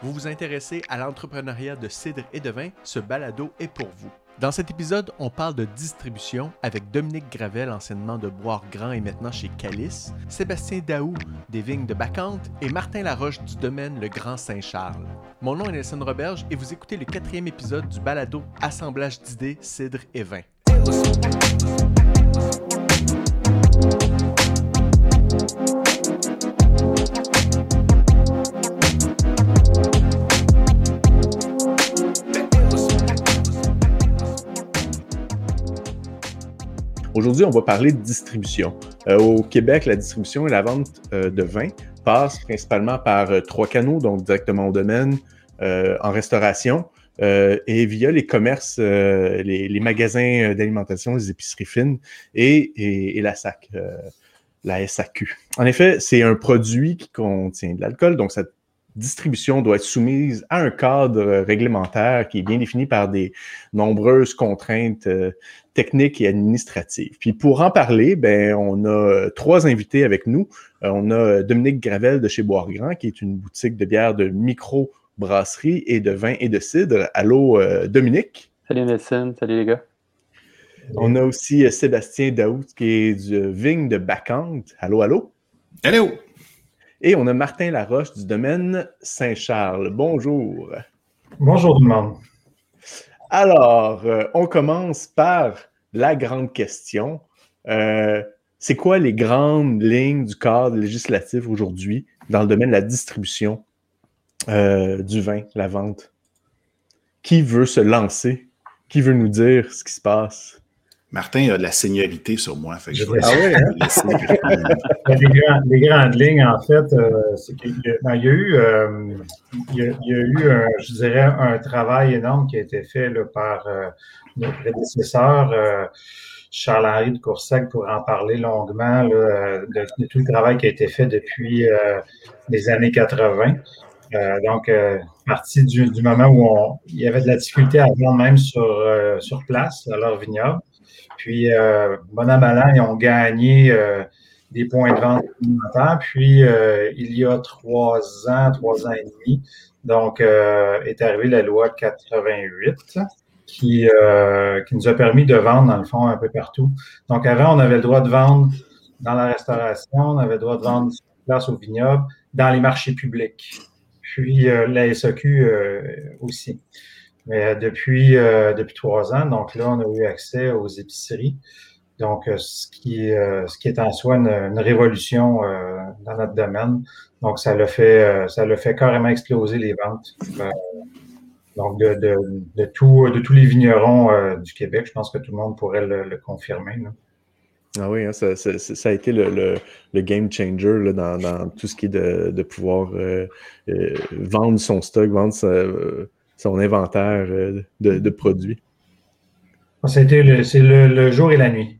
Vous vous intéressez à l'entrepreneuriat de cidre et de vin, ce balado est pour vous. Dans cet épisode, on parle de distribution avec Dominique Gravel, anciennement de Boire Grand et maintenant chez Calice, Sébastien Daou des vignes de Bacante et Martin Laroche du domaine Le Grand Saint-Charles. Mon nom est Nelson Roberge et vous écoutez le quatrième épisode du balado Assemblage d'idées, cidre et vin. Aujourd'hui, on va parler de distribution. Euh, au Québec, la distribution et la vente euh, de vin passent principalement par euh, trois canaux, donc directement au domaine, en restauration et via les commerces, les, magasins d'alimentation, les épiceries fines et, la SAC, la SAQ. En effet, c'est un produit qui contient de l'alcool, donc cette distribution doit être soumise à un cadre réglementaire qui est bien défini par des nombreuses contraintes techniques et administratives. Puis pour en parler, ben, on a euh, trois invités avec nous. Euh, on a euh, Dominique Gravel de chez Boire-Grand, qui est une boutique de bière de micro-brasserie et de vin et de cidre. Allô, Dominique? Salut Nelson, salut les gars. On a aussi Sébastien Daoud, qui est du Vigne de Bacante. Allô, allô? Allô! Et on a Martin Laroche du domaine Saint-Charles. Bonjour. Bonjour tout le monde. Alors, on commence par la grande question. Euh, c'est quoi les grandes lignes du cadre législatif aujourd'hui dans le domaine de la distribution euh, du vin, la vente? Qui veut se lancer? Qui veut nous dire ce qui se passe? Martin a de la seniorité sur moi. ah oui, hein? les, grandes lignes, en fait, euh, c'est qu'il y, a eu, il y a, eu je dirais, un travail énorme qui a été fait par notre prédécesseur, euh, Charles-Henri de Coursac, pour en parler longuement de, tout le travail qui a été fait depuis euh, les années 80. Euh, donc, partie du, moment où on, il y avait de la difficulté à vendre même sur, sur place, à leur vignoble. Puis, bon à malin, ils ont gagné des points de vente. Puis, il y a trois ans, trois ans et demi, donc, est arrivée la loi 88 qui, euh, qui nous a permis de vendre, dans le fond, un peu partout. Donc, avant, on avait le droit de vendre dans la restauration, on avait le droit de vendre sur place au vignoble, dans les marchés publics, puis euh, la SAQ euh, aussi. Mais depuis, depuis trois ans, donc là, on a eu accès aux épiceries. Donc, ce qui, ce qui est en soi une, révolution dans notre domaine. Donc, ça le fait, ça le fait carrément exploser les ventes donc, de, de, de, tout, de tous les vignerons euh, du Québec, je pense que tout le monde pourrait le, confirmer. Ah oui, hein, ça, ça, a été le, le game changer dans, dans, tout ce qui est de, de pouvoir euh, euh, vendre son stock, vendre son inventaire de, produits. C'est le, jour et la nuit.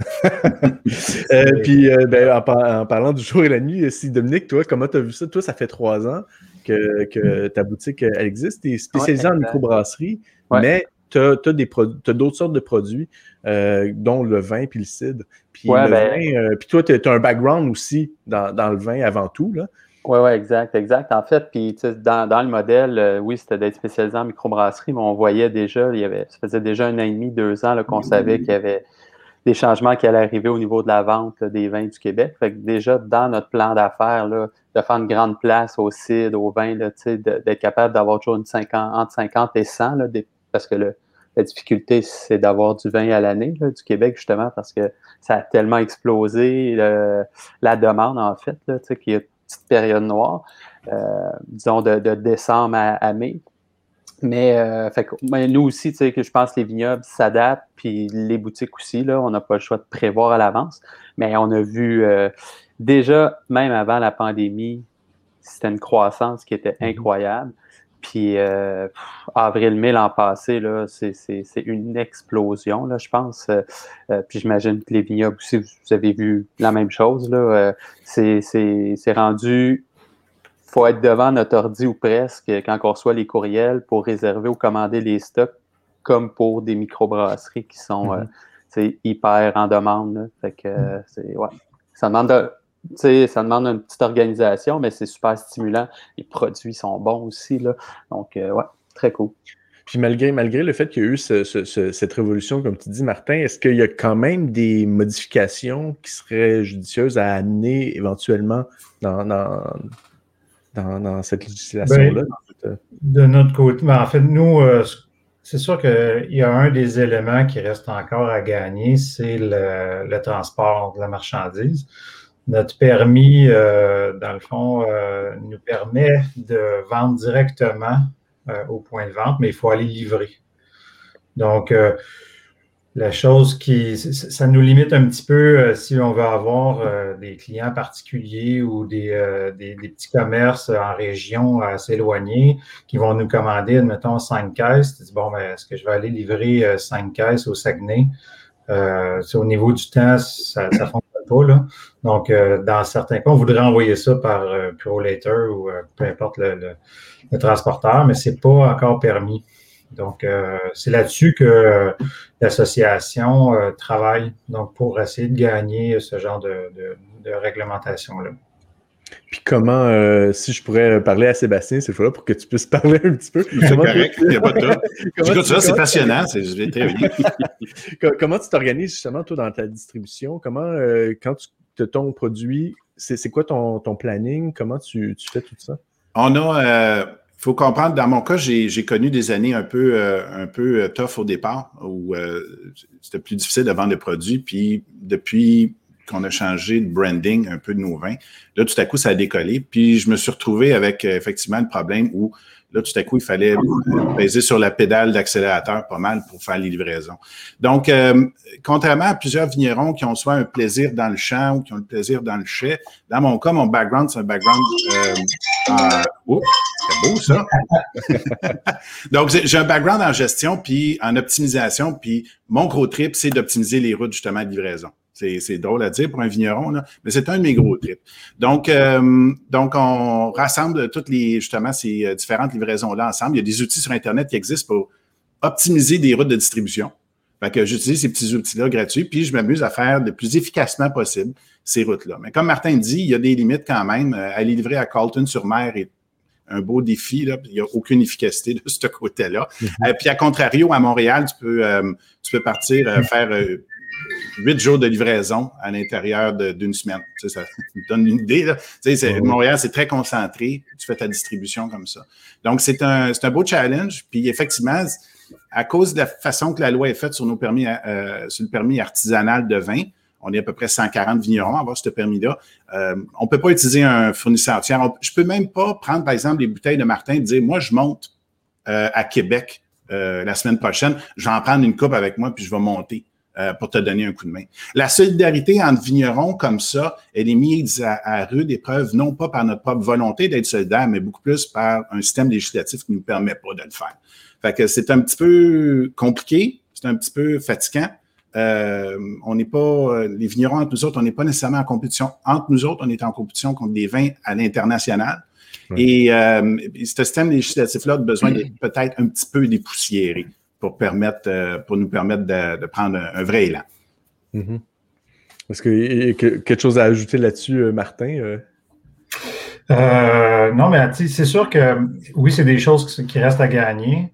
puis, ben, en, parlant du jour et la nuit, si Dominique, toi, comment tu as vu ça? Toi, ça fait trois ans que, ta boutique elle existe. Tu es spécialisé en microbrasserie, mais tu as, d'autres sortes de produits, euh, dont le vin puis le cidre. Puis, ben euh, puis toi, tu as un background aussi dans, le vin avant tout. Oui, oui, exact, exact. En fait, puis dans, dans le modèle, euh, oui, c'était d'être spécialisé en microbrasserie, mais on voyait déjà, il y avait, ça faisait déjà un an et demi, deux ans qu'on savait qu'il y avait des changements qui allaient arriver au niveau de la vente des vins du Québec. Fait que déjà, dans notre plan d'affaires, de faire une grande place au cidre, au vin, d'être capable d'avoir toujours une 50, entre 50 et 100, parce que la difficulté, c'est d'avoir du vin à l'année du Québec, justement, parce que ça a tellement explosé la demande, en fait, qu'il y a petite période noire, euh, disons de, décembre à mai. Mais euh, fait, nous aussi, tu sais, que je pense que les vignobles s'adaptent, puis les boutiques aussi, là, on n'a pas le choix de prévoir à l'avance. Mais on a vu euh, déjà, même avant la pandémie, c'était une croissance qui était mm-hmm. incroyable. Puis euh, avril-mai l'an passé, là, c'est, une explosion, là, je pense. puis j'imagine que les vignobles aussi, vous avez vu la même chose. Là, c'est, c'est rendu faut être devant notre ordi ou presque quand on reçoit les courriels pour réserver ou commander les stocks, comme pour des microbrasseries qui sont mm-hmm. euh, hyper en demande. Fait que, mm-hmm. ouais. Ça demande ça demande une petite organisation, mais c'est super stimulant. Les produits sont bons aussi. Là. Donc, ouais, très cool. Puis malgré, malgré le fait qu'il y a eu cette révolution, comme tu dis, Martin, est-ce qu'il y a quand même des modifications qui seraient judicieuses à amener éventuellement dans, dans, cette législation-là? Ben, de notre côté, ben, en fait, nous, euh, c'est sûr qu'il y a un des éléments qui reste encore à gagner, c'est le, transport de la marchandise. Notre permis, euh, dans le fond, euh, nous permet de vendre directement euh, au point de vente, mais il faut aller livrer. Donc, la chose qui, ça nous limite un petit peu si on veut avoir des clients particuliers ou des, petits commerces en région assez éloignés qui vont nous commander, admettons, cinq caisses. Tu dis, bon, ben, est-ce que je vais aller livrer cinq caisses au Saguenay? au niveau du temps, ça ne fonctionne Donc, dans certains cas, on voudrait envoyer ça par ProLater ou peu importe le transporteur, mais ce n'est pas encore permis. Donc, euh, c'est là-dessus que l'association euh, travaille donc pour essayer de gagner ce genre de, réglementation-là. Puis comment, euh, si je pourrais parler à Sébastien cette fois-là pour que tu puisses parler un petit peu. C'est correct, il n'y a pas de ça, c'est passionnant, comment tu t'organises justement, toi, dans ta distribution? Comment, quand tu te ton produit, c'est quoi ton, planning? Comment tu, tu fais tout ça? On a, il euh, faut comprendre, dans mon cas, j'ai connu des années un peu, euh, un peu euh, tough au départ, où c'était plus difficile de vendre des produits. Puis depuis qu'on a changé de branding un peu de nos vins, là, tout à coup, ça a décollé. Puis je me suis retrouvé avec effectivement le problème où Là, tout à coup, il fallait peser sur la pédale d'accélérateur pas mal pour faire les livraisons. Donc, euh, contrairement à plusieurs vignerons qui ont soit un plaisir dans le champ ou qui ont le plaisir dans le chai, dans mon cas, mon background, c'est un background euh, en... C'est beau ça! Donc, j'ai un background en gestion puis en optimisation, puis mon gros trip, c'est d'optimiser les routes justement de livraison. C'est drôle à dire pour un vigneron, mais c'est un de mes gros trips. Donc, euh, donc, on rassemble toutes les, justement, ces euh, différentes livraisons-là ensemble. Il y a des outils sur Internet qui existent pour optimiser des routes de distribution. Fait que j'utilise ces petits outils-là gratuits, puis je m'amuse à faire le plus efficacement possible ces routes-là. Mais comme Martin dit, il y a des limites quand même. Euh, aller livrer à Carlton-sur-Mer est un beau défi. Là. Il n'y a aucune efficacité de ce côté-là. Mm-hmm. puis à contrario, à Montréal, tu peux, tu peux partir faire huit jours de livraison à l'intérieur d'une semaine. Tu sais, ça donne une idée. Montréal, c'est très concentré. Tu fais ta distribution comme ça. Donc, c'est un, un beau challenge. Puis, effectivement, à cause de la façon que la loi est faite sur nos permis, euh, sur le permis artisanal de vin, on est à peu près 140 vignerons à avoir ce permis-là. Euh, on ne peut pas utiliser un fournisseur tiers. je ne peux même pas prendre, par exemple, les bouteilles de Martin et dire, moi, je monte euh, à Québec la semaine prochaine, je vais en prendre une coupe avec moi, puis je vais monter. Euh, pour te donner un coup de main. La solidarité entre vignerons comme ça, elle est mise à, rude épreuve, non pas par notre propre volonté d'être solidaire, mais beaucoup plus par un système législatif qui ne nous permet pas de le faire. Fait que c'est un petit peu compliqué, c'est un petit peu fatigant. Euh, on n'est pas, les vignerons entre nous autres, on n'est pas nécessairement en compétition. Entre nous autres, on est en compétition contre des vins à l'international. Et euh, ce système législatif-là a besoin d'être peut-être un petit peu dépoussiéré pour, permettre, euh, pour nous permettre de, prendre un, vrai élan. Mm-hmm. Est-ce qu'il y a quelque chose à ajouter là-dessus, euh, Martin? Euh? non, mais c'est sûr que oui, c'est des choses qui restent à gagner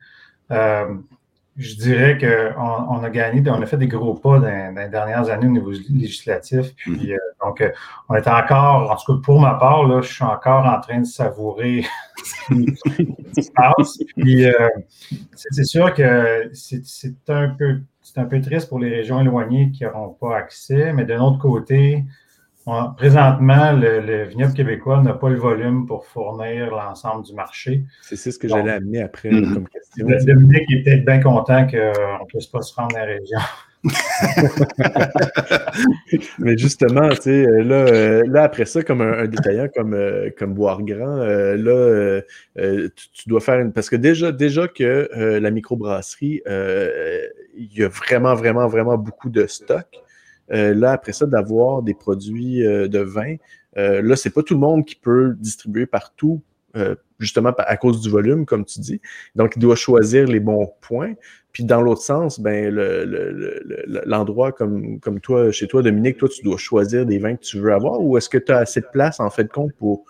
je dirais qu'on on a gagné, on a fait des gros pas dans, les dernières années au niveau législatif. Puis, mm-hmm. euh, donc, euh, on est encore, en tout cas pour ma part, là, je suis encore en train de savourer ce qui se passe. Puis, euh, c'est sûr que c'est un, peu, un peu triste pour les régions éloignées qui n'auront pas accès, mais d'un autre côté, présentement, le, vignoble québécois n'a pas le volume pour fournir l'ensemble du marché. C'est ce que j'allais amener après mhm. comme question. Dominique est peut-être bien content qu'on ne puisse pas se rendre dans la région. Mais justement, tu sais, là, euh, là, après ça, comme un, détaillant comme, euh, comme Boire Grand, euh, là, tu, dois faire une. Parce que déjà, déjà que la microbrasserie, il y a vraiment, vraiment, vraiment beaucoup de stock. Euh, là, après ça, d'avoir des produits euh, de vin, euh, là, c'est pas tout le monde qui peut distribuer partout justement à cause du volume, comme tu dis. Donc, il doit choisir les bons points. Puis dans l'autre sens, ben l'endroit comme, toi, chez toi, Dominique, toi, tu dois choisir des vins que tu veux avoir ou est-ce que tu as assez de place, en fait, de compte pour,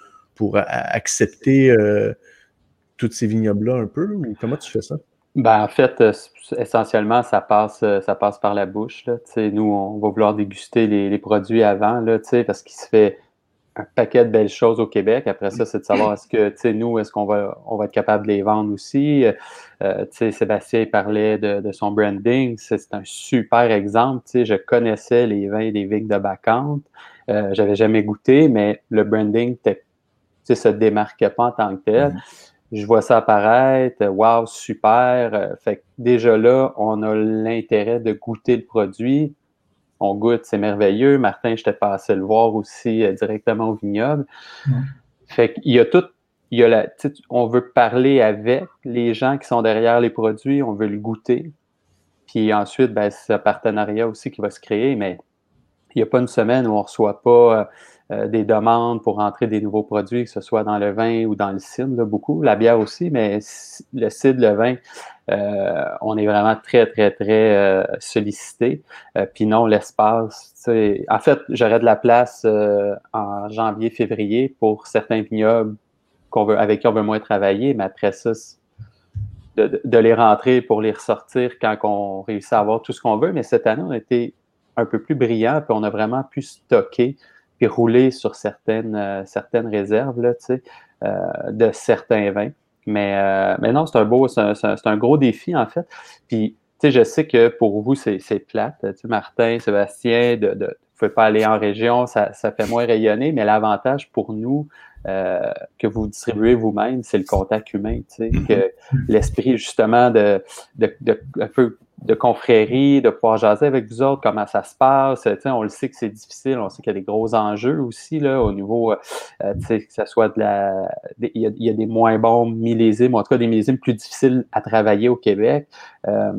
accepter euh, toutes ces vignobles-là un peu? Comment tu fais ça? Ben, en fait, euh, essentiellement, ça passe, euh, ça passe par la bouche. Là. Nous, on va vouloir déguster les, les produits avant, là, parce qu'il se fait un paquet de belles choses au Québec. Après ça, c'est de savoir est-ce que, nous, est-ce qu'on va, on va être capable de les vendre aussi. Euh, Sébastien parlait de, son branding. C'est un super exemple. Je connaissais les vins des vignes de Bacante. Euh, J'avais jamais goûté, mais le branding ne se démarquait pas en tant que tel. Je vois ça apparaître. Wow, super. Euh, fait que déjà là, on a l'intérêt de goûter le produit on goûte, c'est merveilleux. Martin, je t'ai passé le voir aussi euh, directement au vignoble. Fait qu'il y a tout, il y a la, on veut parler avec les gens qui sont derrière les produits, on veut le goûter. Puis ensuite, ben, c'est un partenariat aussi qui va se créer, mais il n'y a pas une semaine où on ne reçoit pas euh, euh, des demandes pour entrer des nouveaux produits, que ce soit dans le vin ou dans le cidre, beaucoup. La bière aussi, mais le cidre, le vin, euh, on est vraiment très, très, très euh, sollicité. Puis non, l'espace, en fait, j'aurais de la place en janvier, février pour certains vignobles veut, avec qui on veut moins travailler, mais après ça, de, de, les rentrer pour les ressortir quand on réussit à avoir tout ce qu'on veut. Mais cette année, on a été un peu plus brillant, puis on a vraiment pu stocker puis rouler sur certaines, euh, certaines réserves là, euh, de certains vins. Mais, euh, mais non, c'est un beau, c'est un, gros défi, en fait. Puis, tu sais, je sais que pour vous, c'est plate. Martin, Sébastien, de, de, vous ne pouvez pas aller en région, ça, ça fait moins rayonner, mais l'avantage pour nous, euh, que vous distribuez vous-même, c'est le contact humain, tu sais, mm-hmm. que l'esprit justement de, de, de, un peu de confrérie, de pouvoir jaser avec vous autres, comment ça se passe. on le sait que c'est difficile, on sait qu'il y a des gros enjeux aussi là, au niveau, euh, que ce soit de la. Il y, a, des moins bons millésimes, en tout cas des millésimes plus difficiles à travailler au Québec. Euh,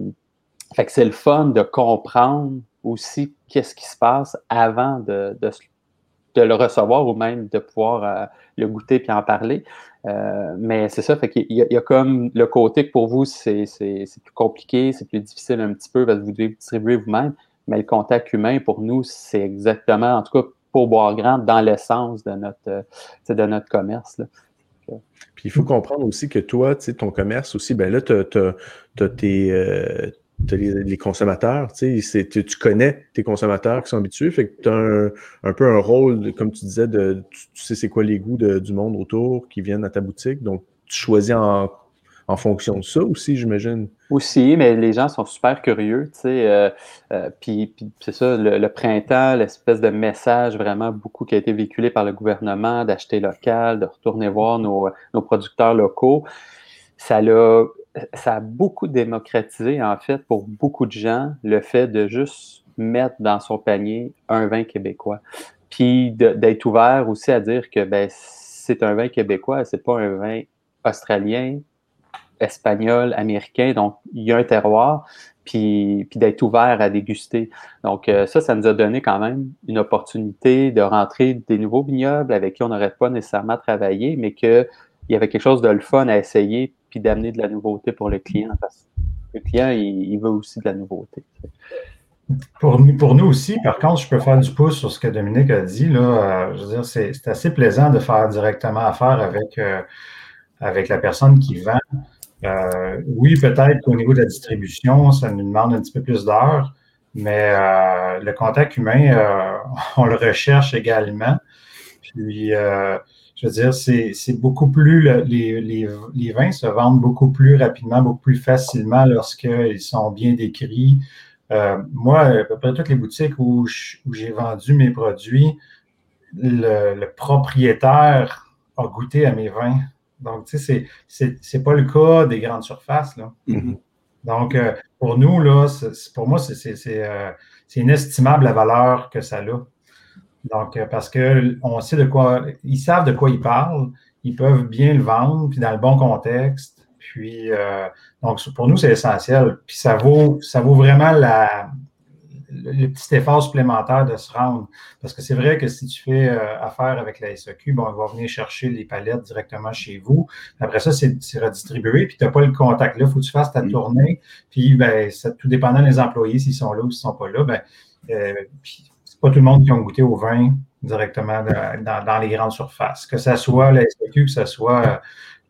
fait que c'est le fun de comprendre aussi qu'est-ce qui se passe avant de, de, le recevoir ou même de pouvoir euh, le goûter puis en parler. Euh, mais c'est ça, fait qu'il y, a comme le côté que pour vous, c'est plus compliqué, c'est plus difficile un petit peu parce que vous devez distribuer vous-même, mais le contact humain, pour nous, c'est exactement, en tout cas pour Boire Grand, dans l'essence de notre, euh, de notre commerce. Là. Puis il faut comprendre aussi que toi, tu ton commerce aussi, ben là, tu as, tes, euh, les, consommateurs, tu, tu, connais tes consommateurs qui sont habitués, fait que tu as un, peu un rôle, comme tu disais, de, tu, sais c'est quoi les goûts du monde autour qui viennent à ta boutique, donc tu choisis en, fonction de ça aussi, j'imagine. Aussi, mais les gens sont super curieux, tu sais, euh, euh, puis, c'est ça, le, printemps, l'espèce de message vraiment beaucoup qui a été véhiculé par le gouvernement, d'acheter local, de retourner voir nos producteurs locaux, ça l'a ça a beaucoup démocratisé, en fait, pour beaucoup de gens, le fait de juste mettre dans son panier un vin québécois. Puis d'être ouvert aussi à dire que ben, c'est un vin québécois, c'est pas un vin australien, espagnol, américain. Donc, il y a un terroir, puis, puis d'être ouvert à déguster. Donc, euh, ça, ça nous a donné quand même une opportunité de rentrer des nouveaux vignobles avec qui on n'aurait pas nécessairement travaillé, mais qu'il y avait quelque chose de le fun à essayer d'amener de la nouveauté pour le client. Parce que le client, il, veut aussi de la nouveauté. Pour nous, pour nous aussi, par contre, je peux faire du pouce sur ce que Dominique a dit. Là, euh, je veux dire, c'est assez plaisant de faire directement affaire avec, euh, avec la personne qui vend. Euh, oui, peut-être qu'au niveau de la distribution, ça nous demande un petit peu plus d'heures, mais le contact humain, on le recherche également. Puis, je veux dire, c'est beaucoup plus, les, les, les, vins se vendent beaucoup plus rapidement, beaucoup plus facilement lorsqu'ils sont bien décrits. Euh, moi, à peu près toutes les boutiques où j'ai vendu mes produits, le, propriétaire a goûté à mes vins. Donc, tu sais, c'est pas le cas des grandes surfaces. Là. Mm-hmm. Donc, euh, pour nous, là, pour moi, euh, c'est inestimable la valeur que ça a. Donc, euh, parce qu'on sait de quoi, ils savent de quoi ils parlent, ils peuvent bien le vendre, puis dans le bon contexte. Puis, euh, donc, pour nous, c'est essentiel. Puis, ça vaut, ça vaut vraiment la, le, petit effort supplémentaire de se rendre. Parce que c'est vrai que si tu fais euh, affaire avec la SEQ, bon, on va venir chercher les palettes directement chez vous. Après ça, c'est redistribué, puis tu n'as pas le contact là. Il faut que tu fasses ta mm. tournée. Puis, ben, ça, tout dépendant des employés, s'ils sont là ou s'ils ne sont pas là, ben, euh, pas tout le monde qui a goûté au vin directement dans, les grandes surfaces. Que ce soit la SEQ, que ce soit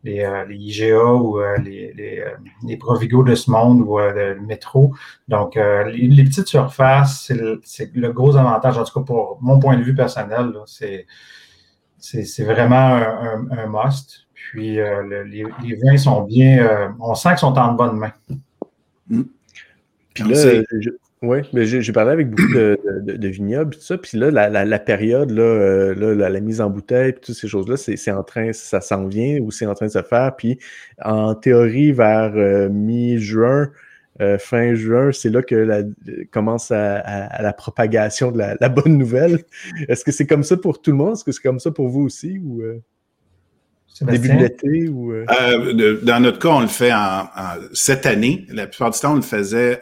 les, euh, IGA ou euh, les, les, les, Provigo de ce monde ou le métro. Donc, les, petites surfaces, c'est le, gros avantage, en tout cas pour mon point de vue personnel, c'est vraiment un, un, must. Puis les, vins sont bien, on sent qu'ils sont en bonne main. Mmh. Puis là, oui, mais j'ai parlé avec beaucoup de, de, vignobles et tout ça. Puis là, la, période, euh, là, la, mise en bouteille, puis toutes ces choses-là, c'est en train, ça s'en vient ou c'est en train de se faire. Puis en théorie, vers euh, mi-juin, euh, fin juin, c'est là que la, commence à, la propagation de la, bonne nouvelle. Est-ce que c'est comme ça pour tout le monde? Est-ce que c'est comme ça pour vous aussi? Ou, Début de l'été? Ou, dans notre cas, on le fait en, cette année. La plupart du temps, on le faisait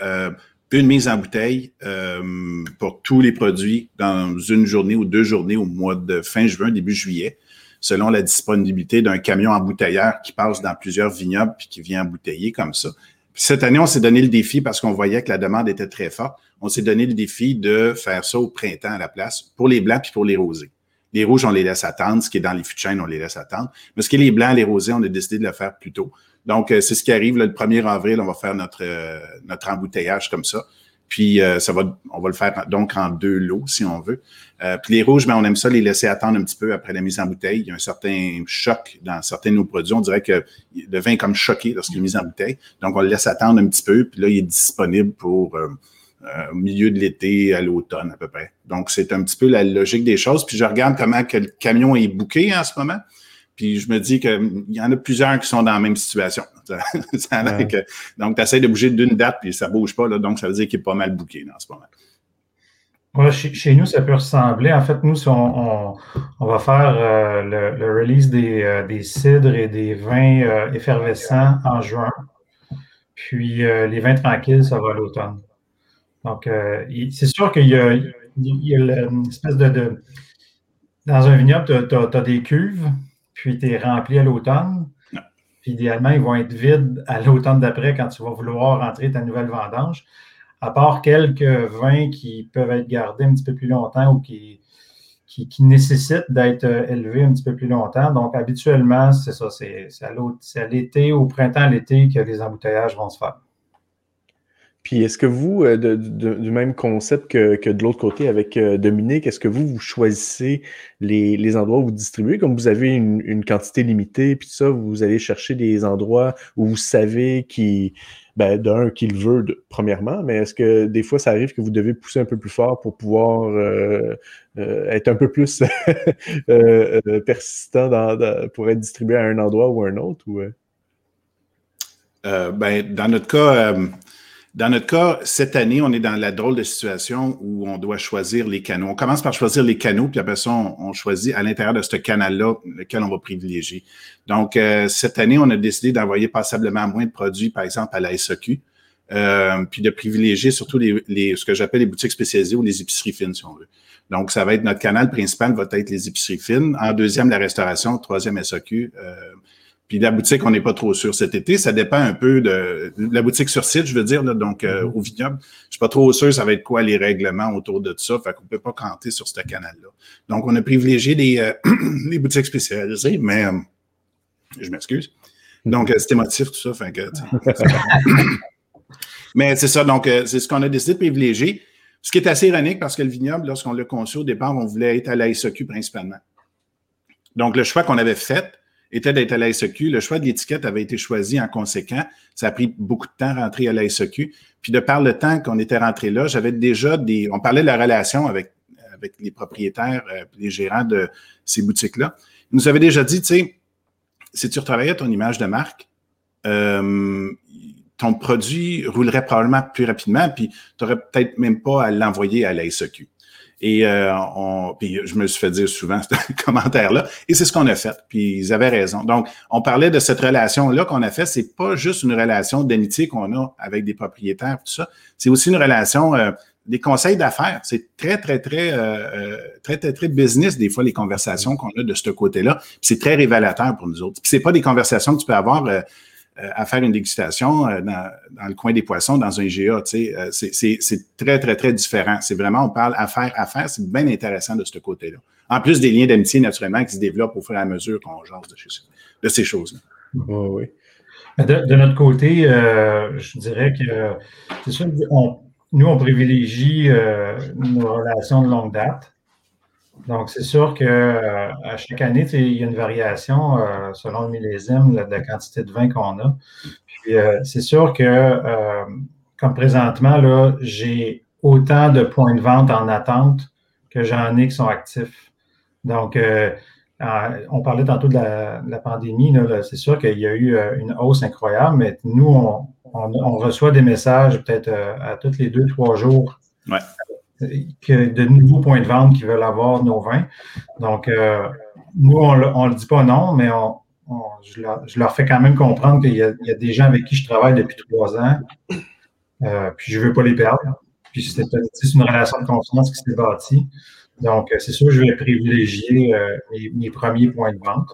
une mise en bouteille euh, pour tous les produits dans une journée ou deux journées au mois de fin juin, début juillet, selon la disponibilité d'un camion embouteilleur qui passe dans plusieurs vignobles puis qui vient embouteiller comme ça. cette année, on s'est donné le défi parce qu'on voyait que la demande était très forte. On s'est donné le défi de faire ça au printemps à la place pour les blancs puis pour les rosés. Les rouges, on les laisse attendre. Ce qui est dans les fûts on les laisse attendre. Mais ce qui est les blancs, les rosés, on a décidé de le faire plus tôt. Donc, euh, c'est ce qui arrive le 1er avril, on va faire notre, euh, notre embouteillage comme ça. Puis euh, ça va, on va le faire donc en deux lots, si on veut. puis les rouges, ben, on aime ça les laisser attendre un petit peu après la mise en bouteille. Il y a un certain choc dans certains de nos produits. On dirait que le vin est comme choqué lorsqu'il est mis en bouteille. Donc, on le laisse attendre un petit peu, puis là, il est disponible pour au milieu de l'été à l'automne à peu près. Donc, c'est un petit peu la logique des choses. Puis je regarde comment que le camion est bouqué en ce moment. Puis je me dis qu'il y en a plusieurs qui sont dans la même situation. donc, tu essaies de bouger d'une date, puis ça ne bouge pas. Là, donc, ça veut dire qu'il est pas mal bouqué en ce moment. chez, nous, ça peut ressembler. En fait, nous, on, on, va faire euh, le, release des, euh, des, cidres et des vins euh, effervescents en juin. Puis les vins tranquilles, ça va à l'automne. Donc, c'est sûr qu'il y a, une espèce de, Dans un vignoble, tu as, des cuves puis tu es rempli à l'automne. Puis idéalement, ils vont être vides à l'automne d'après quand tu vas vouloir rentrer ta nouvelle vendange. À part quelques vins qui peuvent être gardés un petit peu plus longtemps ou qui, qui, nécessitent d'être euh, élevés un petit peu plus longtemps. Donc, habituellement, c'est ça, c'est à l'été, au printemps, l'été que les embouteillages vont se faire. Puis est-ce que vous, euh, du même concept que, de l'autre côté avec euh, Dominique, est-ce que vous, vous choisissez les, endroits où vous distribuez, comme vous avez une, quantité limitée, puis ça, vous allez chercher des endroits où vous savez qui, ben, d'un, qu'il veut, premièrement, mais est-ce que des fois, ça arrive que vous devez pousser un peu plus fort pour pouvoir euh, être un peu plus persistant pour être distribué à un endroit ou à un autre? Ou, ben, dans notre cas, dans notre cas, cette année, on est dans la drôle de situation où on doit choisir les canaux. On commence par choisir les canaux, puis après ça, on, choisit à l'intérieur de ce canal-là lequel on va privilégier. Donc, euh, cette année, on a décidé d'envoyer passablement moins de produits, par exemple, à la SAQ, euh, puis de privilégier surtout ce que j'appelle les boutiques spécialisées ou les épiceries fines, si on veut. Donc, ça va être notre canal principal, va être les épiceries fines. En deuxième, la restauration. Troisième, SAQ. Euh, puis la boutique, on n'est pas trop sûr cet été. Ça dépend un peu de, la boutique sur site, je veux dire, donc euh, mm-hmm. au vignoble. Je suis pas trop sûr ça va être quoi les règlements autour de ça. Fait qu'on peut pas compter sur ce canal-là. Donc, on a privilégié les, euh, les boutiques spécialisées, mais euh, je m'excuse. Donc, c'est émotif, tout ça. Fait que, mais c'est ça, donc c'est ce qu'on a décidé de privilégier. Ce qui est assez ironique parce que le vignoble, lorsqu'on l'a conçu au départ, on voulait être à la SOQ principalement. Donc, le choix qu'on avait fait, était d'être à la SEQ. Le choix de l'étiquette avait été choisi en conséquent. Ça a pris beaucoup de temps à rentrer à la SEQ. Puis de par le temps qu'on était rentré là, j'avais déjà des. On parlait de la relation avec, les propriétaires, euh, les gérants de ces boutiques-là. Ils nous avaient déjà dit, tu sais, si tu retravaillais ton image de marque, euh, ton produit roulerait probablement plus rapidement, puis tu n'aurais peut-être même pas à l'envoyer à la SEQ. Et euh, on, puis je me suis fait dire souvent ce commentaire-là. Et c'est ce qu'on a fait. Puis ils avaient raison. Donc, on parlait de cette relation-là qu'on a fait. C'est pas juste une relation d'amitié qu'on a avec des propriétaires, tout ça. C'est aussi une relation euh, des conseils d'affaires. C'est très, très, très, euh, très, très, très business, des fois, les conversations qu'on a de ce côté-là. C'est très révélateur pour nous autres. Puis c'est pas des conversations que tu peux avoir à faire une dégustation dans, le coin des poissons, dans un GA. Sais, c'est très, très, très différent. C'est vraiment, on parle affaires, affaires. C'est bien intéressant de ce côté-là. En plus des liens d'amitié, naturellement, qui se développent au fur et à mesure qu'on jase de, de ces choses-là. oui. De, notre côté, euh, je dirais que c'est sûr, nous, on privilégie euh, nos relations de longue date. Donc, c'est sûr qu'à euh, chaque année, il y a une variation selon le millésime de la quantité de vin qu'on a. Puis, c'est sûr que, comme présentement, là, j'ai autant de points de vente en attente que j'en ai qui sont actifs. Donc, on parlait tantôt de la, pandémie. C'est sûr qu'il y a eu euh, une hausse incroyable, mais nous, on, reçoit des messages peut-être euh, à tous les deux, trois jours que de nouveaux points de vente qui veulent avoir nos vins. Donc, euh, nous, on ne le dit pas non, mais je, leur, fais quand même comprendre qu'il y, a des gens avec qui je travaille depuis trois ans, puis je ne veux pas les perdre. Puis c'est une relation de confiance qui s'est bâtie. Donc, euh, c'est sûr, je vais privilégier euh, mes, premiers points de vente.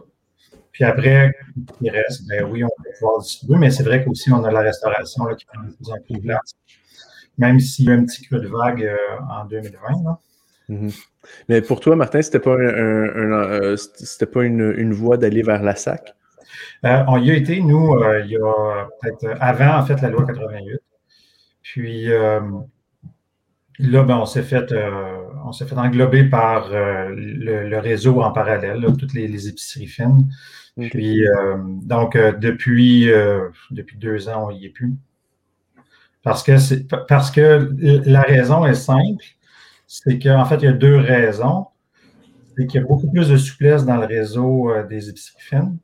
Puis après, il reste, ben oui, on peut pouvoir distribuer, mais c'est vrai qu'aussi, on a la restauration qui prend de plus en plus de. Même s'il y a un petit creux de vague euh, en 2020. Mm-hmm. Mais pour toi, Martin, c'était pas, un, c'était pas une, voie d'aller vers la SAC? on y a été, nous, il y a peut-être avant, en fait, la loi 88. Puis, Là, ben, on s'est fait, euh, on s'est fait englober par euh, le, réseau en parallèle, toutes les, épiceries fines. Puis, euh, donc, depuis, depuis deux ans, on n'y est plus. Parce que, parce que la raison est simple, c'est qu'en fait, il y a deux raisons. C'est qu'il y a beaucoup plus de souplesse dans le réseau des épiceries fines.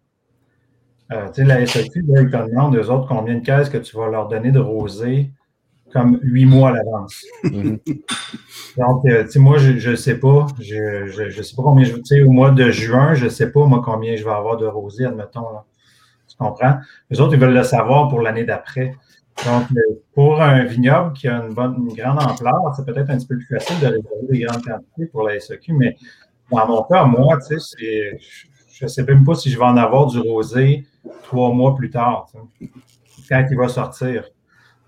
tu sais, la SAQ, là, ils te demandent, eux autres, combien de caisses que tu vas leur donner de rosé comme huit mois à l'avance. Mhm. Donc, euh, tu sais, moi, je ne sais pas. Je ne sais pas combien je. Tu sais, au mois de juin, je ne sais pas, moi, combien je vais avoir de rosé, admettons. Tu comprends? Les autres, ils veulent le savoir pour l'année d'après. Donc, euh, pour un vignoble qui a une, bonne, une grande ampleur, c'est peut-être un petit peu plus facile de réserver des grandes quantités pour la SEQ, mais dans mon cas, moi, tu sais, je ne sais même pas si je vais en avoir du rosé trois mois plus tard, quand il va sortir.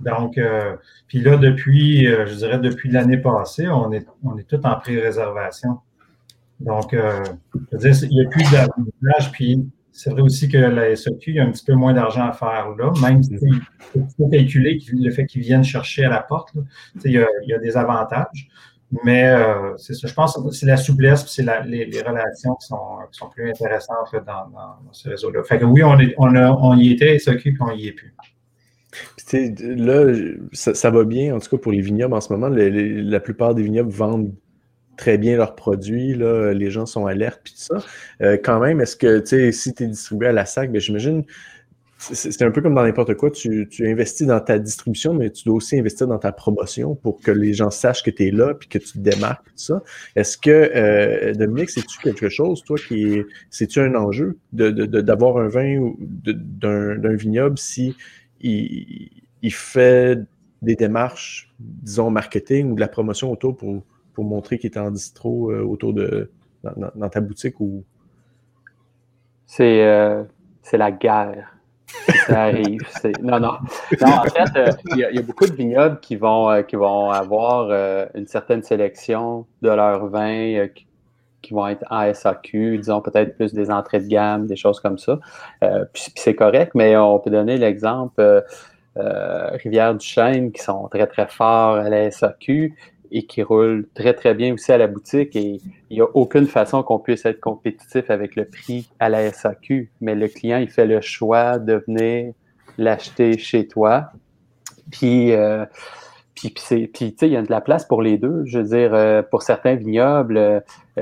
Donc, euh, puis là, depuis, euh, je dirais, depuis l'année passée, on est, on est tout en pré-réservation. Donc, euh, je veux dire, il n'y a plus d'avantage, puis c'est vrai aussi que la SEQ, il y a un petit peu moins d'argent à faire là, même si il faut calculer le fait qu'ils viennent chercher à la porte. il, y a, il, y a, des avantages. Mais c'est ça, je pense que c'est la souplesse, c'est les, les, relations qui sont, qui sont, plus intéressantes dans, dans, ce réseau-là. Fait que oui, on, est, on, a, on y était SEQ, puis on n'y est plus là, ça, va bien, en tout cas pour les vignobles en ce moment. la plupart des vignobles vendent très bien leurs produits. Là, les gens sont alertes puis tout ça. Euh, quand même, est-ce que si tu es distribué à la SAC, ben, j'imagine c'est un peu comme dans n'importe quoi, tu, investis dans ta distribution, mais tu dois aussi investir dans ta promotion pour que les gens sachent que tu es là puis que tu te démarques, tout ça. Est-ce que, euh, Dominique, c'est-tu quelque chose, toi, qui est, c'est-tu un enjeu d'avoir de, un vin d'un vignoble si il, fait des démarches, disons, marketing ou de la promotion autour pour, pour montrer qu'il est en distro euh, autour de dans, ta boutique ou? C'est euh, la guerre. Ça arrive. Non, non. Non, en fait, euh, il y, a beaucoup de vignobles qui vont, qui vont avoir une certaine sélection de leurs vins qui vont être en SAQ, disons peut-être plus des entrées de gamme, des choses comme ça. Puis, c'est correct, mais on peut donner l'exemple euh, Rivière du Chêne qui sont très très forts à la SAQ et qui roulent très très bien aussi à la boutique et il n'y a aucune façon qu'on puisse être compétitif avec le prix à la SAQ, mais le client il fait le choix de venir l'acheter chez toi. Puis puis, puis, il y a de la place pour les deux. Je veux dire, euh, pour certains vignobles, euh,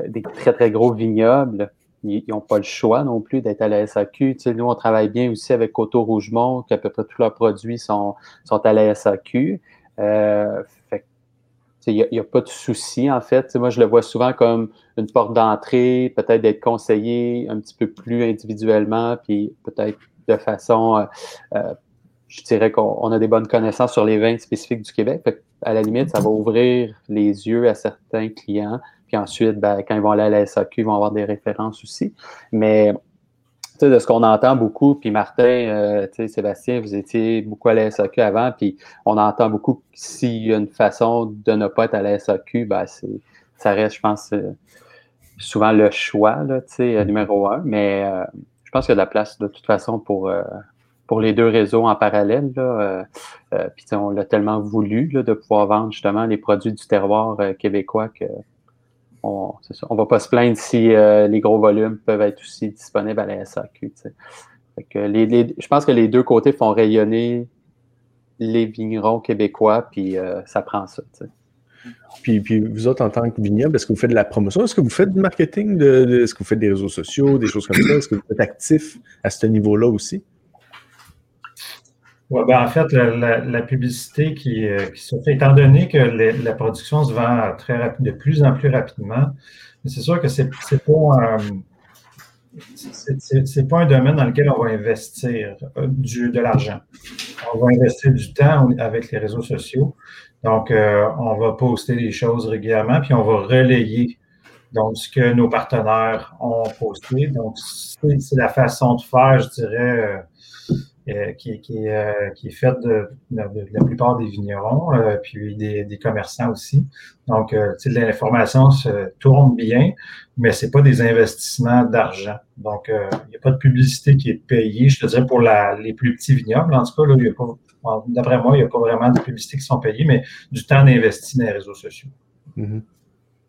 des très, très gros vignobles, ils n'ont pas le choix non plus d'être à la SAQ. Tu sais, nous, on travaille bien aussi avec Coteau Rougemont, qu'à peu près tous leurs produits sont, sont à la SAQ. Euh, il n'y a, pas de souci, en fait. moi, je le vois souvent comme une porte d'entrée, peut-être d'être conseillé un petit peu plus individuellement, puis peut-être de façon je dirais qu'on a des bonnes connaissances sur les vins spécifiques du Québec. à la limite, ça va ouvrir les yeux à certains clients. Puis ensuite, ben, quand ils vont aller à la SAQ, ils vont avoir des références aussi. Mais de ce qu'on entend beaucoup, puis Martin, euh, Sébastien, vous étiez beaucoup à la SAQ avant, puis on entend beaucoup s'il y a une façon de ne pas être à la SAQ, ben, ça reste, je pense, euh, souvent le choix, là, mm. numéro un. Mais euh, je pense qu'il y a de la place de toute façon pour, pour les deux réseaux en parallèle. Là, puis on l'a tellement voulu de pouvoir vendre justement les produits du terroir québécois que on ne va pas se plaindre si euh, les gros volumes peuvent être aussi disponibles à la SAQ. je pense que les deux côtés font rayonner les vignerons québécois, puis euh, ça prend ça. Puis, vous autres, en tant que vignoble, est-ce que vous faites de la promotion? Est-ce que vous faites du marketing? Est-ce que vous faites des réseaux sociaux, des choses comme ça? Est-ce que vous êtes actif à ce niveau-là aussi? Ouais, ben en fait, la, publicité qui, euh, qui, se fait, étant donné que la production se vend très de plus en plus rapidement, c'est sûr que c'est pas, c'est pas un domaine dans lequel on va investir euh, du, de l'argent. On va investir du temps avec les réseaux sociaux. Donc, euh, on va poster des choses régulièrement, puis on va relayer donc ce que nos partenaires ont posté. Donc, c'est la façon de faire, je dirais euh, euh, qui, est faite de, la plupart des vignerons, euh, puis des, commerçants aussi. Donc, l'information se tourne bien, mais c'est pas des investissements d'argent. Donc, il n'y a pas de publicité qui est payée, je te dirais, pour les plus petits vignobles. En tout cas, d'après moi, il n'y a pas vraiment de publicité qui sont payées, mais du temps investi dans les réseaux sociaux.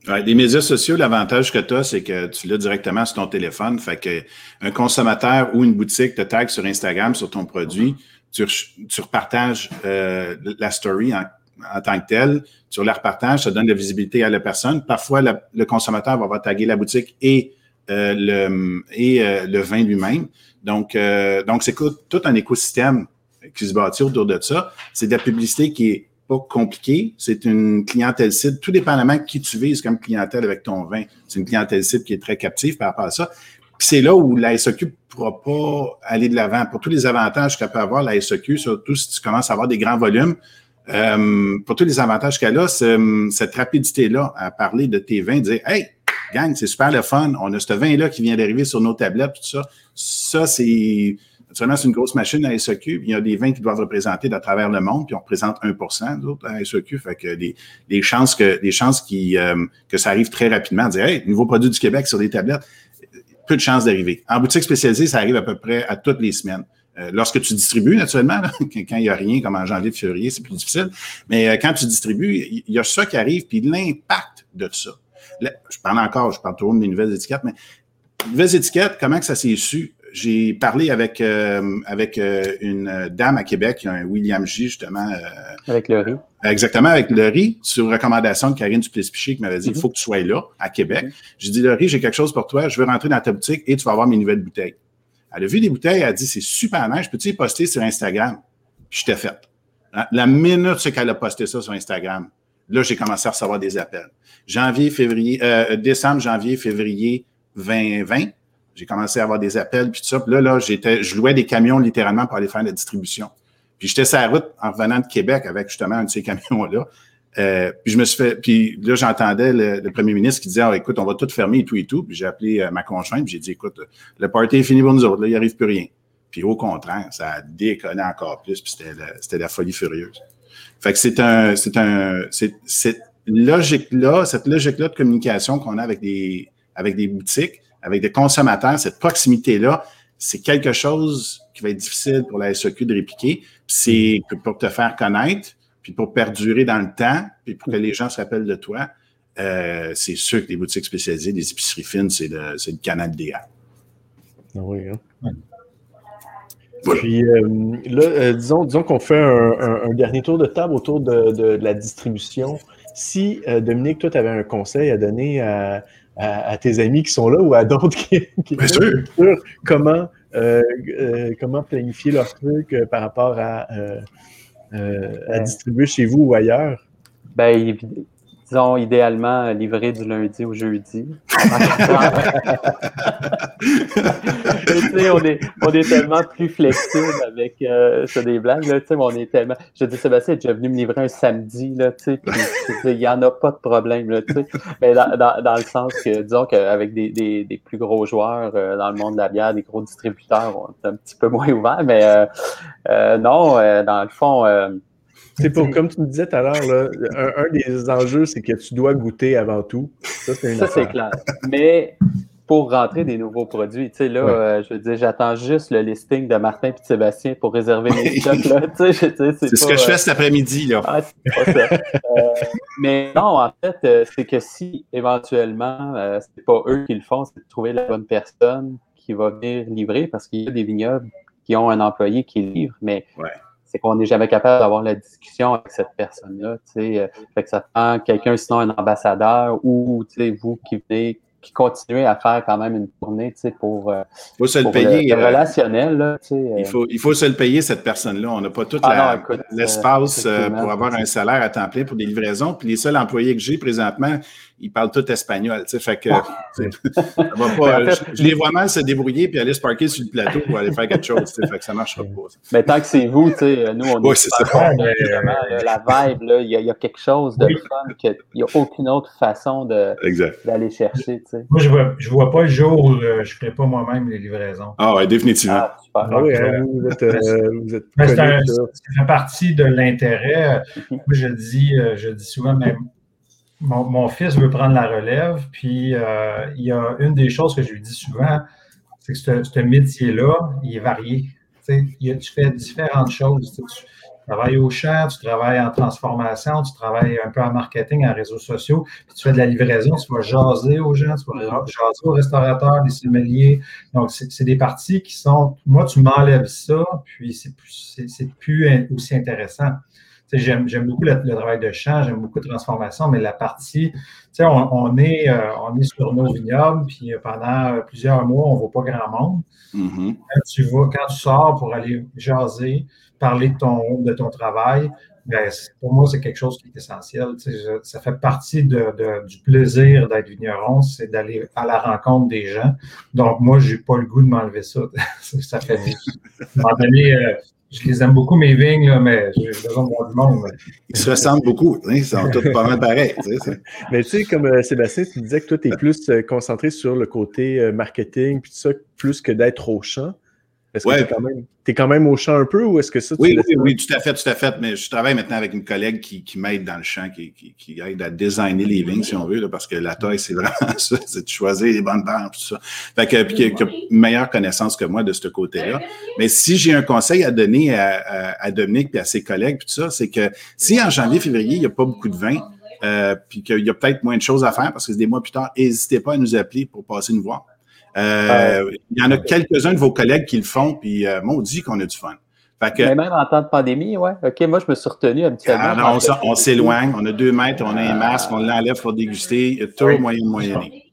Mm-hmm les médias sociaux, l'avantage que tu as, c'est que tu l'as directement sur ton téléphone. Fait que un consommateur ou une boutique te tag sur Instagram sur ton produit, tu, repartages euh, la story en, tant que telle, tu la repartages, ça donne de la visibilité à la personne. Parfois, le consommateur va, taguer la boutique et euh, euh, le vin lui-même. Donc c'est tout un écosystème qui se bâtit autour de ça. C'est de la publicité qui est pas compliqué. C'est une clientèle cible, tout dépendamment de qui tu vises comme clientèle avec ton vin. C'est une clientèle cible qui est très captive par rapport à ça. Puis c'est là où la SEQ ne pourra pas aller de l'avant. Pour tous les avantages qu'elle peut avoir, la SEQ, surtout si tu commences à avoir des grands volumes, euh, pour tous les avantages qu'elle a, cette rapidité-là à parler de tes vins, dire Hey, gang, c'est super le fun, on a ce vin-là qui vient d'arriver sur nos tablettes, tout ça. Ça, c'est Naturellement, c'est une grosse machine à SEQ. Il y a des vins qui doivent représenter à travers le monde, puis on représente 1% d'autres à SEQ. Fait que les, chances que les chances qui, euh, que ça arrive très rapidement, dire Hey, nouveau produit du Québec sur des tablettes, peu de chances d'arriver. En boutique spécialisée, ça arrive à peu près à toutes les semaines. Euh, lorsque tu distribues, naturellement, quand il n'y a rien, comme en janvier, février, c'est plus difficile. Mais euh, quand tu distribues, il y a ça qui arrive, puis l'impact de ça. je parle encore, je parle toujours de mes nouvelles étiquettes, mais nouvelles étiquettes, comment que ça s'est su? J'ai parlé avec, euh, avec euh, une dame à Québec, un William J, justement. Euh, avec le riz. Exactement, avec le riz, sur recommandation de Karine Duplessis-Piché qui m'avait dit, il mhm. faut que tu sois là, à Québec. J'ai dit, le riz, j'ai quelque chose pour toi, je veux rentrer dans ta boutique et tu vas avoir mes nouvelles bouteilles. Elle a vu des bouteilles, elle a dit, c'est super nice, peux-tu les poster sur Instagram? Puis je t'ai fait. La minute qu'elle a posté ça sur Instagram, là, j'ai commencé à recevoir des appels. Janvier, février, décembre, janvier, février 2020, j'ai commencé à avoir des appels, puis tout ça. Puis là, là, j'étais, je louais des camions littéralement pour aller faire la distribution. Puis j'étais sur la route en revenant de Québec avec justement un de ces camions-là. Euh, puis je me suis fait, puis là, j'entendais le, premier ministre qui disait, ah, écoute, on va tout fermer et tout et tout. Puis j'ai appelé euh, ma conjointe, puis j'ai dit, écoute, le party est fini pour nous autres, là, il arrive plus rien. Puis au contraire, ça a déconné encore plus, puis c'était c'était la folie furieuse. Fait que c'est un, c'est un, c'est, cette logique-là, cette logique-là de communication qu'on a avec des, avec des boutiques, avec des consommateurs, cette proximité-là, c'est quelque chose qui va être difficile pour la SEQ de répliquer. C'est pour te faire connaître, puis pour perdurer dans le temps, puis pour que les gens se rappellent de toi. Euh, c'est sûr que les boutiques spécialisées, les épiceries fines, c'est le, le canal idéal. Ah oui, hein? Puis euh, là, euh, disons, disons qu'on fait un, dernier tour de table autour de, la distribution. Si, Dominique, toi, tu avais un conseil à donner à, à, tes amis qui sont là ou à d'autres qui, qui sont sur comment, euh, euh, comment planifier leur truc euh, par rapport à, à distribuer chez vous ou ailleurs? Ben, disons, idéalement livré du lundi au jeudi. on, est, on est tellement plus flexible avec euh, des blagues. Là, on est tellement. Je dis Sébastien est déjà venu me livrer un samedi, là, il n'y en a pas de problème. Là, mais dans, dans, dans, le sens que, disons qu'avec des, des, des, plus gros joueurs euh, dans le monde de la bière, des gros distributeurs, on est un petit peu moins ouvert, mais euh, euh non, dans le fond c'est pour, comme tu me disais tout à l'heure, un, un, des enjeux, c'est que tu dois goûter avant tout. Ça, c'est clair. Mais pour rentrer des nouveaux produits, tu sais, là, euh, je veux dire, j'attends juste le listing de Martin et de Sébastien pour réserver mes stocks, là. c'est ce que je fais euh, cet après-midi, là. Ah, c'est pas ça. Euh, mais non, en fait, c'est que si éventuellement, c'est pas eux qui le font, c'est de trouver la bonne personne qui va venir livrer parce qu'il y a des vignobles qui ont un employé qui livre, mais c'est qu'on n'est jamais capable d'avoir la discussion avec cette personne-là. Euh, fait que ça prend quelqu'un, sinon un ambassadeur ou vous qui venez qui continuez à faire quand même une tournée pour, euh, faut se le, payer, euh, relationnel. il, faut, il faut se le payer, cette personne-là. On n'a pas tout ah l'espace pour avoir un salaire à temps plein pour des livraisons. Puis les seuls employés que j'ai présentement, ils parlent tout espagnol. Tu sais, fait que, va pas, je, les vois mal se débrouiller puis aller se parker sur le plateau pour aller faire quelque chose. Tu sais, fait que ça marchera pas. Mais tant que c'est vous, tu sais, nous, on est, c'est ça. la vibe, là, il y, a quelque chose de fun qu'il n'y a aucune autre façon d'aller chercher. Tu sais. Moi, je vois, je vois pas le jour où euh, je ne ferai pas moi-même les livraisons. Ah oui, définitivement. Ah, ah oui, hein, vous êtes, euh, vous êtes ça fait partie de l'intérêt. Moi, je dis, euh, je dis souvent, même mon, fils veut prendre la relève, puis euh, il y a une des choses que je lui dis souvent, c'est que ce, métier-là, il est varié. tu fais différentes choses. Tu, travailles au champ, tu travailles en transformation, tu travailles un peu en marketing, en réseaux sociaux, puis tu fais de la livraison, tu vas jaser aux gens, tu vas jaser aux restaurateurs, les sommeliers. Donc, c'est des parties qui sont, moi, tu m'enlèves ça, puis c'est plus, plus aussi intéressant. J'aime, beaucoup le, travail de champ, j'aime beaucoup transformation, mais la partie, on, on, est, euh, on est sur nos vignobles, puis euh, pendant plusieurs mois, on ne voit pas grand monde. Mm-hmm. quand, tu vas, quand tu sors pour aller jaser, parler de ton, de ton travail, ben, pour moi, c'est quelque chose qui est essentiel. ça fait partie de, du plaisir d'être vigneron, c'est d'aller à la rencontre des gens. Donc, moi, je n'ai pas le goût de m'enlever ça. ça fait. À un moment donné, euh, je les aime beaucoup, mes vignes, mais j'ai besoin de voir du monde. Ils se ressemblent beaucoup. Ils sont tous pas mal pareils. mais tu sais, comme euh, Sébastien, tu disais que toi, tu es plus euh, concentré sur le côté euh, marketing, puis tout ça, plus que d'être au champ. Est-ce que tu es, quand même au champ un peu ou est-ce que ça, tu oui, oui, oui, tout à fait, tout à fait. Mais je travaille maintenant avec une collègue qui, m'aide dans le champ, qui, qui, aide à designer les vignes, si on veut, parce que la taille, c'est vraiment ça, c'est de choisir les bonnes bandes, tout ça. Fait que, puis qui a une meilleure connaissance que moi de ce côté-là. Mais si j'ai un conseil à donner à, Dominique et à ses collègues, puis tout ça, c'est que si en janvier, février, il n'y a pas beaucoup de vin, euh, puis qu'il y a peut-être moins de choses à faire parce que c'est des mois plus tard, n'hésitez pas à nous appeler pour passer nous voir. Euh, il y en a quelques-uns de vos collègues qui le font, puis euh, dit qu'on a du fun. Mais même en temps de pandémie, ouais. OK, moi, je me suis retenu habituellement. Ah, on, s'éloigne, on a deux mètres, on a un masque, on l'enlève pour déguster. A toujours moyen de moyenner.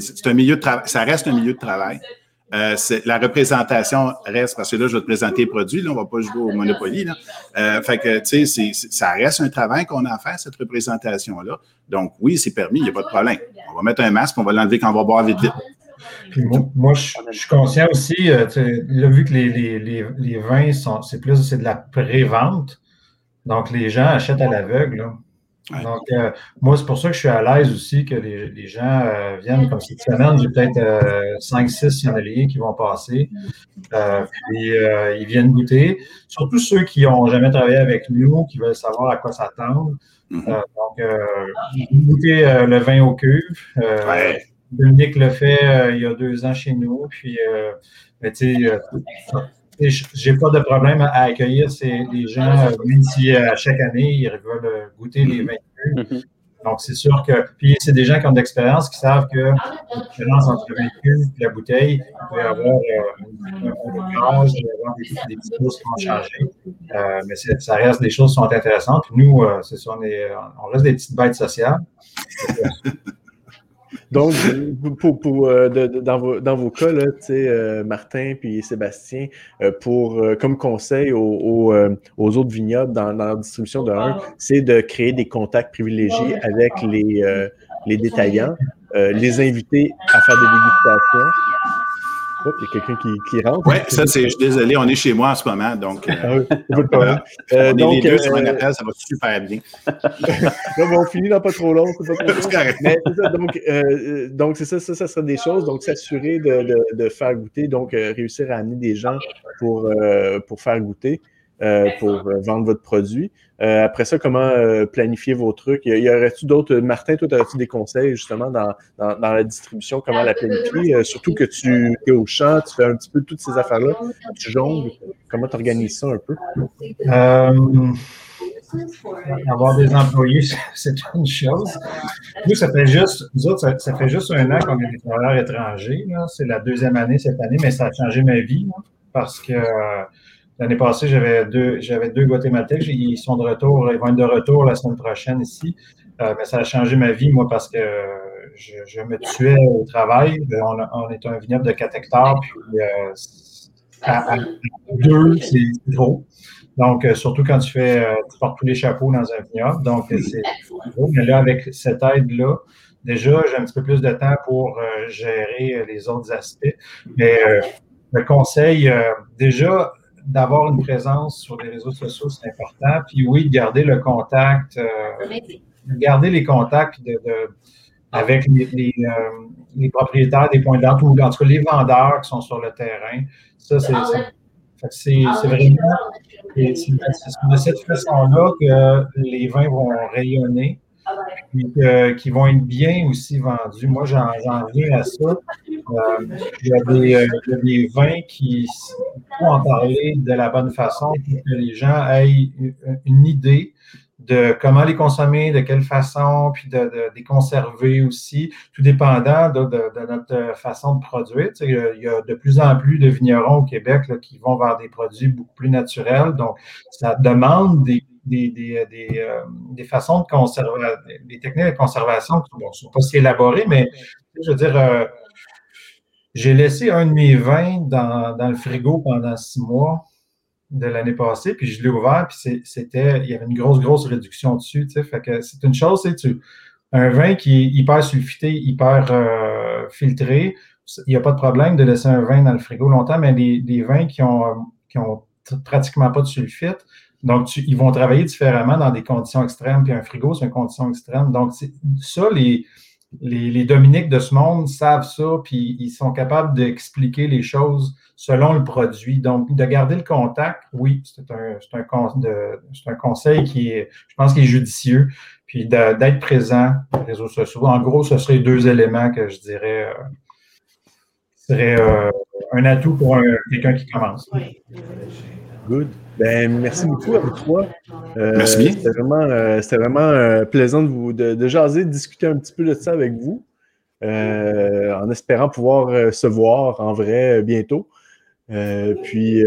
c'est un milieu de travail. Ça reste un milieu de travail. Euh, la représentation reste, parce que là, je vais te présenter les produits, là, on ne va pas jouer au Monopoly. Là. Euh, fait que, tu sais, ça reste un travail qu'on a à faire, cette représentation-là. Donc, oui, c'est permis, il n'y a pas de problème. On va mettre un masque, on va l'enlever quand on va boire vite, vite. Puis moi, je, suis conscient aussi, euh, là, vu que les, les, les, vins, sont, c'est plus c'est de la pré-vente, donc les gens achètent à l'aveugle. Donc, euh, moi, c'est pour ça que je suis à l'aise aussi que les, les gens euh, viennent comme cette semaine. J'ai peut-être euh, 5-6 signaliers qui vont passer. Euh, puis, ils viennent goûter. Surtout ceux qui n'ont jamais travaillé avec nous, qui veulent savoir à quoi s'attendre. Mm-hmm. donc, goûter le vin au cuve. Dominique le fait il y a deux ans chez nous. Puis, tu sais, j'ai pas de problème à accueillir ces, les gens, euh, même si à euh, chaque année, ils veulent euh, goûter les vins mm-hmm. Donc, c'est sûr que. Puis, c'est des gens qui ont de l'expérience, qui savent que la différence entre le vin et la bouteille, il peut y avoir un blocage, il peut y avoir des, des, petites choses qui vont changer. mais ça reste des choses qui sont intéressantes. nous, c'est ça, on, est, on reste des petites bêtes sociales. Donc, pour, pour euh, dans, vos, dans, vos, cas, là, euh, Martin puis Sébastien, euh, pour, comme conseil aux, aux, autres vignobles dans, dans, la distribution de 1, c'est de créer des contacts privilégiés avec les, les détaillants, les inviter à faire des dégustations il y a quelqu'un qui, qui, rentre. Oui, ça, c'est, je suis désolé, on est chez moi en ce moment, donc. Euh, ah euh, on est les deux sur un euh, appel, ça va super bien. là, on finit dans pas trop long, c'est pas trop long. Mais c'est ça, donc, euh, donc c'est ça, ça, ça sera des choses. Donc, s'assurer de, de, de, faire goûter, donc réussir à amener des gens pour, pour faire goûter. Euh, pour euh, vendre votre produit. Euh, après ça, comment planifier vos trucs? Y, y aurait-tu d'autres. Martin, toi, as-tu des conseils justement dans, dans, la distribution, comment la planifier? surtout que tu es au champ, tu fais un petit peu toutes ces affaires-là, tu jongles. Comment tu organises ça un peu? avoir des employés, c'est une chose. Nous, ça fait juste, nous autres, ça, fait juste un an qu'on est des travailleurs étrangers. C'est la deuxième année cette année, mais ça a changé ma vie parce que L'année passée, j'avais deux, j'avais deux Guatémaltèques. Ils sont de retour, ils vont être de retour la semaine prochaine ici. Euh, mais ça a changé ma vie, moi, parce que je, me tuais au travail. Euh, on, est un vignoble de 4 hectares, puis euh, à, deux, c'est trop. Donc, surtout quand tu fais, tu portes tous les chapeaux dans un vignoble. Donc, c'est gros. Mais là, avec cette aide-là, déjà, j'ai un petit peu plus de temps pour gérer les autres aspects. Mais le conseil, déjà, d'avoir une présence sur les réseaux sociaux, c'est important. Puis oui, garder le contact, euh, garder les contacts de, avec les, euh, les, propriétaires des points de vente ou en tout cas les vendeurs qui sont sur le terrain. Ça, c'est vraiment de cette façon-là que les vins vont rayonner qui vont être bien aussi vendus. Moi, j'en viens à ça. Euh, il, y a des, euh, des, vins qui faut en parler de la bonne façon pour que les gens aient une idée de comment les consommer, de quelle façon, puis de, les conserver aussi, tout dépendant de, notre façon de produire. il y a de plus en plus de vignerons au Québec qui vont vers des produits beaucoup plus naturels. Donc, ça demande des des, des, des, euh, des, façons de conserver, des techniques de conservation qui ne sont pas si élaborées, mais je veux dire, euh, j'ai laissé un de mes vins dans, dans, le frigo pendant six mois de l'année passée, puis je l'ai ouvert, puis c'était, il y avait une grosse, grosse réduction dessus, tu sais, c'est une chose, c'est un vin qui est hyper sulfité, hyper euh, filtré, il n'y a pas de problème de laisser un vin dans le frigo longtemps, mais des, vins qui ont, qui ont pratiquement pas de sulfite, donc, ils vont travailler différemment dans des conditions extrêmes, puis un frigo, c'est une condition extrême. Donc, ça, les, les, Dominiques de ce monde savent ça, puis ils sont capables d'expliquer les choses selon le produit. Donc, de garder le contact, oui, c'est un, un, conseil qui est, je pense, qui est judicieux. Puis d'être présent sur les réseaux sociaux. En gros, ce serait deux éléments que je dirais euh, seraient euh, un atout pour quelqu'un qui commence. Good. Ben, merci beaucoup à vous trois. Euh, merci bien. C'était vraiment, euh, vraiment euh, plaisant de, vous, de, de, jaser, de discuter un petit peu de ça avec vous, en espérant pouvoir se voir en vrai bientôt. Puis,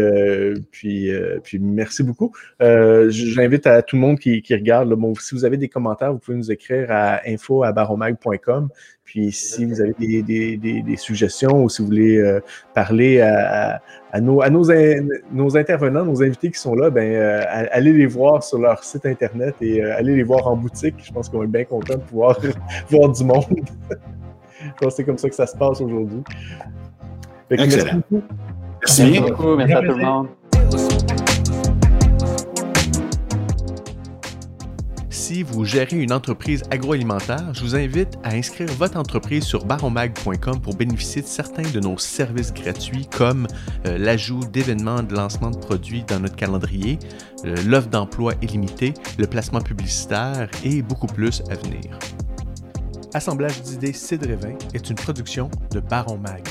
puis, puis, merci beaucoup. J'invite à tout le monde qui, qui regarde, bon, si vous avez des commentaires, vous pouvez nous écrire à info.baromag.com. Puis si vous avez des, des, des, suggestions ou si vous voulez euh, parler à, à, nos, à nos, nos, intervenants, nos invités qui sont là, ben, euh, allez les voir sur leur site Internet et euh, allez les voir en boutique. Je pense qu'on être bien content de pouvoir voir du monde. Je pense que c'est comme ça que ça se passe aujourd'hui. Excellent. Merci, merci beaucoup. Merci à tout le monde. si vous gérez une entreprise agroalimentaire, je vous invite à inscrire votre entreprise sur baromag.com pour bénéficier de certains de nos services gratuits comme euh, l'ajout d'événements de lancement de produits dans notre calendrier, euh, l'offre d'emploi illimitée, le placement publicitaire et beaucoup plus à venir. Assemblage d'idées Cidre est une production de Baron Mag.